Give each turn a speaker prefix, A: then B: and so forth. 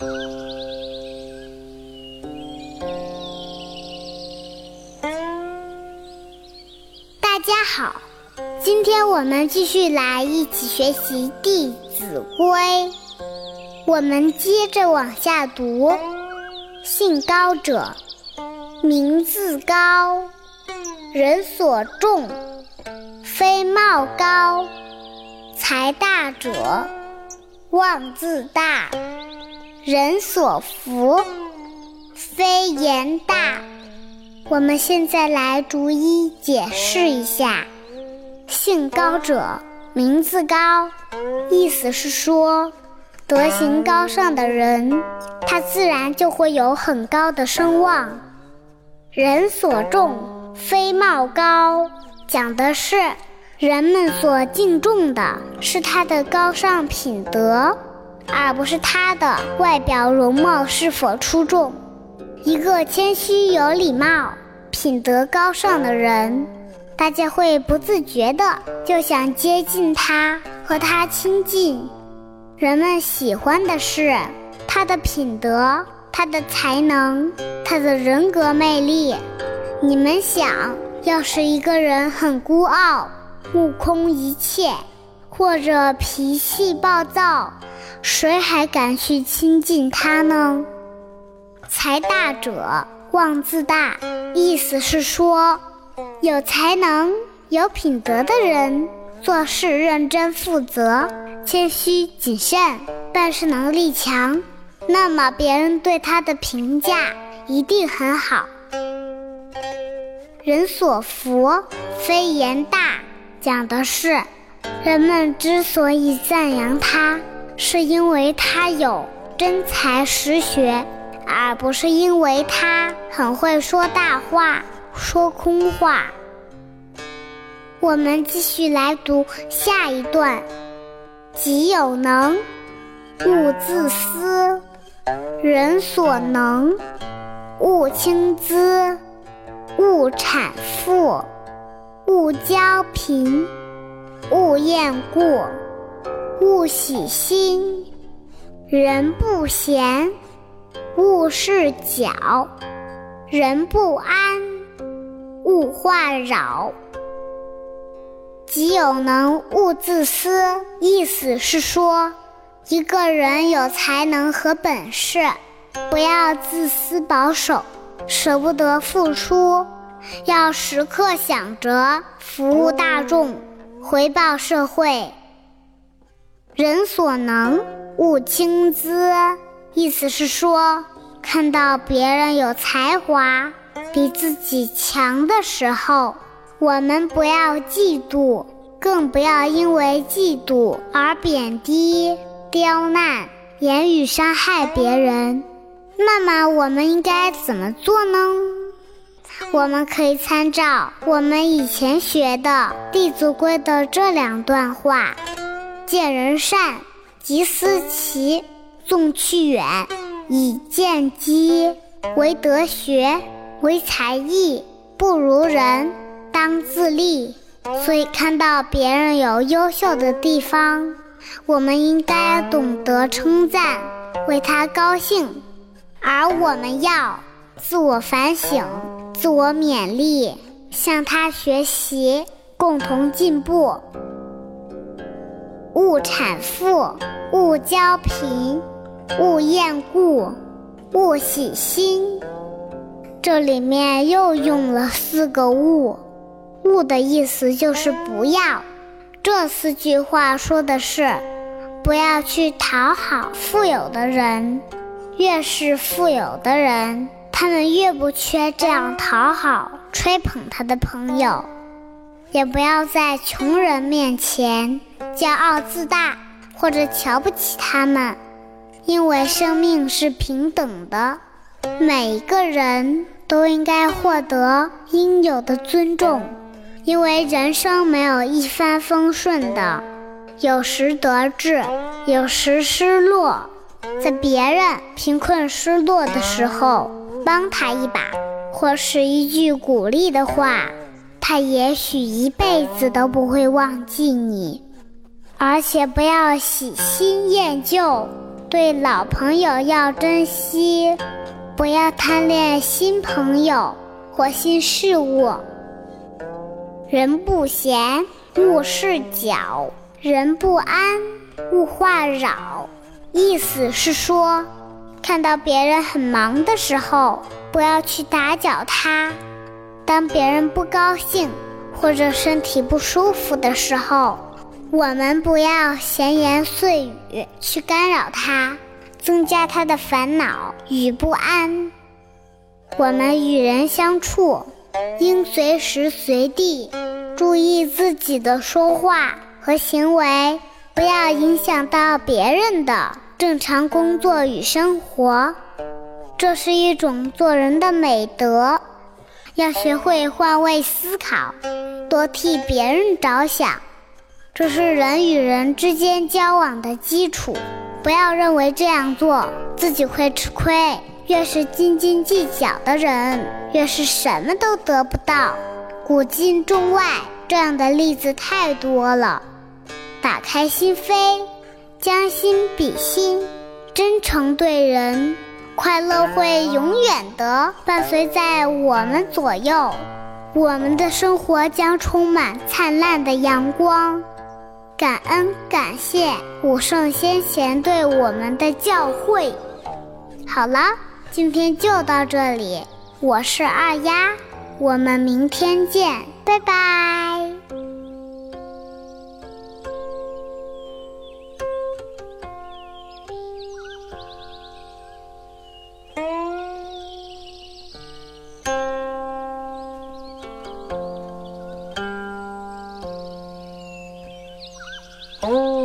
A: 大家好，今天我们继续来一起学习《弟子规》，我们接着往下读：兴高者，名自高，人所重，非貌高；才大者，望自大，人所服，非言大。我们现在来逐一解释一下，“兴高者，名自高”，意思是说，德行高尚的人，他自然就会有很高的声望。人所重，非貌高，讲的是人们所敬重的是他的高尚品德，而不是他的外表容貌是否出众。一个谦虚有礼貌。品德高尚的人，大家会不自觉的就想接近他，和他亲近。人们喜欢的是他的品德、他的才能、他的人格魅力。你们想，要是一个人很孤傲、目空一切，或者脾气暴躁，谁还敢去亲近他呢？才大者。妄自大，意思是说，有才能、有品德的人做事认真负责、谦虚谨慎，办事能力强，那么别人对他的评价一定很好。人所服，非言大，讲的是人们之所以赞扬他，是因为他有真才实学。而不是因为他很会说大话、说空话。我们继续来读下一段：己有能，勿自私；人所能，勿轻訾；勿谄富；勿骄贫；勿厌故；勿喜新；人不闲。勿事搅，人不安；勿话扰。己有能，勿自私。意思是说，一个人有才能和本事，不要自私保守，舍不得付出，要时刻想着服务大众，回报社会。人所能，勿轻訾。意思是说，看到别人有才华比自己强的时候，我们不要嫉妒，更不要因为嫉妒而贬低、刁难、言语伤害别人。那么，我们应该怎么做呢？我们可以参照我们以前学的《弟子规》的这两段话：见人善，即思齐。纵去远，以见机；为德学，为才艺，不如人，当自砺。所以，看到别人有优秀的地方，我们应该懂得称赞，为他高兴。而我们要自我反省，自我勉励，向他学习，共同进步。勿产富，勿骄贫。勿厌故，勿喜新。这里面又用了四个“勿”，“勿”的意思就是不要。这四句话说的是，不要去讨好富有的人。越是富有的人，他们越不缺这样讨好、吹捧他的朋友。也不要在穷人面前骄傲自大，或者瞧不起他们。因为生命是平等的，每一个人都应该获得应有的尊重。因为人生没有一帆风顺的，有时得志，有时失落。在别人贫困失落的时候，帮他一把，或是一句鼓励的话，他也许一辈子都不会忘记你。而且不要喜新厌旧。对老朋友要珍惜，不要贪恋新朋友或新事物。人不闲，勿事搅；人不安，勿话扰。意思是说，看到别人很忙的时候，不要去打搅他；当别人不高兴或者身体不舒服的时候，我们不要闲言碎语去干扰他，增加他的烦恼与不安。我们与人相处，应随时随地注意自己的说话和行为，不要影响到别人的正常工作与生活。这是一种做人的美德，要学会换位思考，多替别人着想。这是人与人之间交往的基础，不要认为这样做自己会吃亏。越是斤斤计较的人，越是什么都得不到。古今中外，这样的例子太多了。打开心扉，将心比心，真诚对人，快乐会永远的伴随在我们左右。我们的生活将充满灿烂的阳光。感恩感谢古圣先贤对我们的教诲。好了，今天就到这里，我是二丫，我们明天见，拜拜。Oh.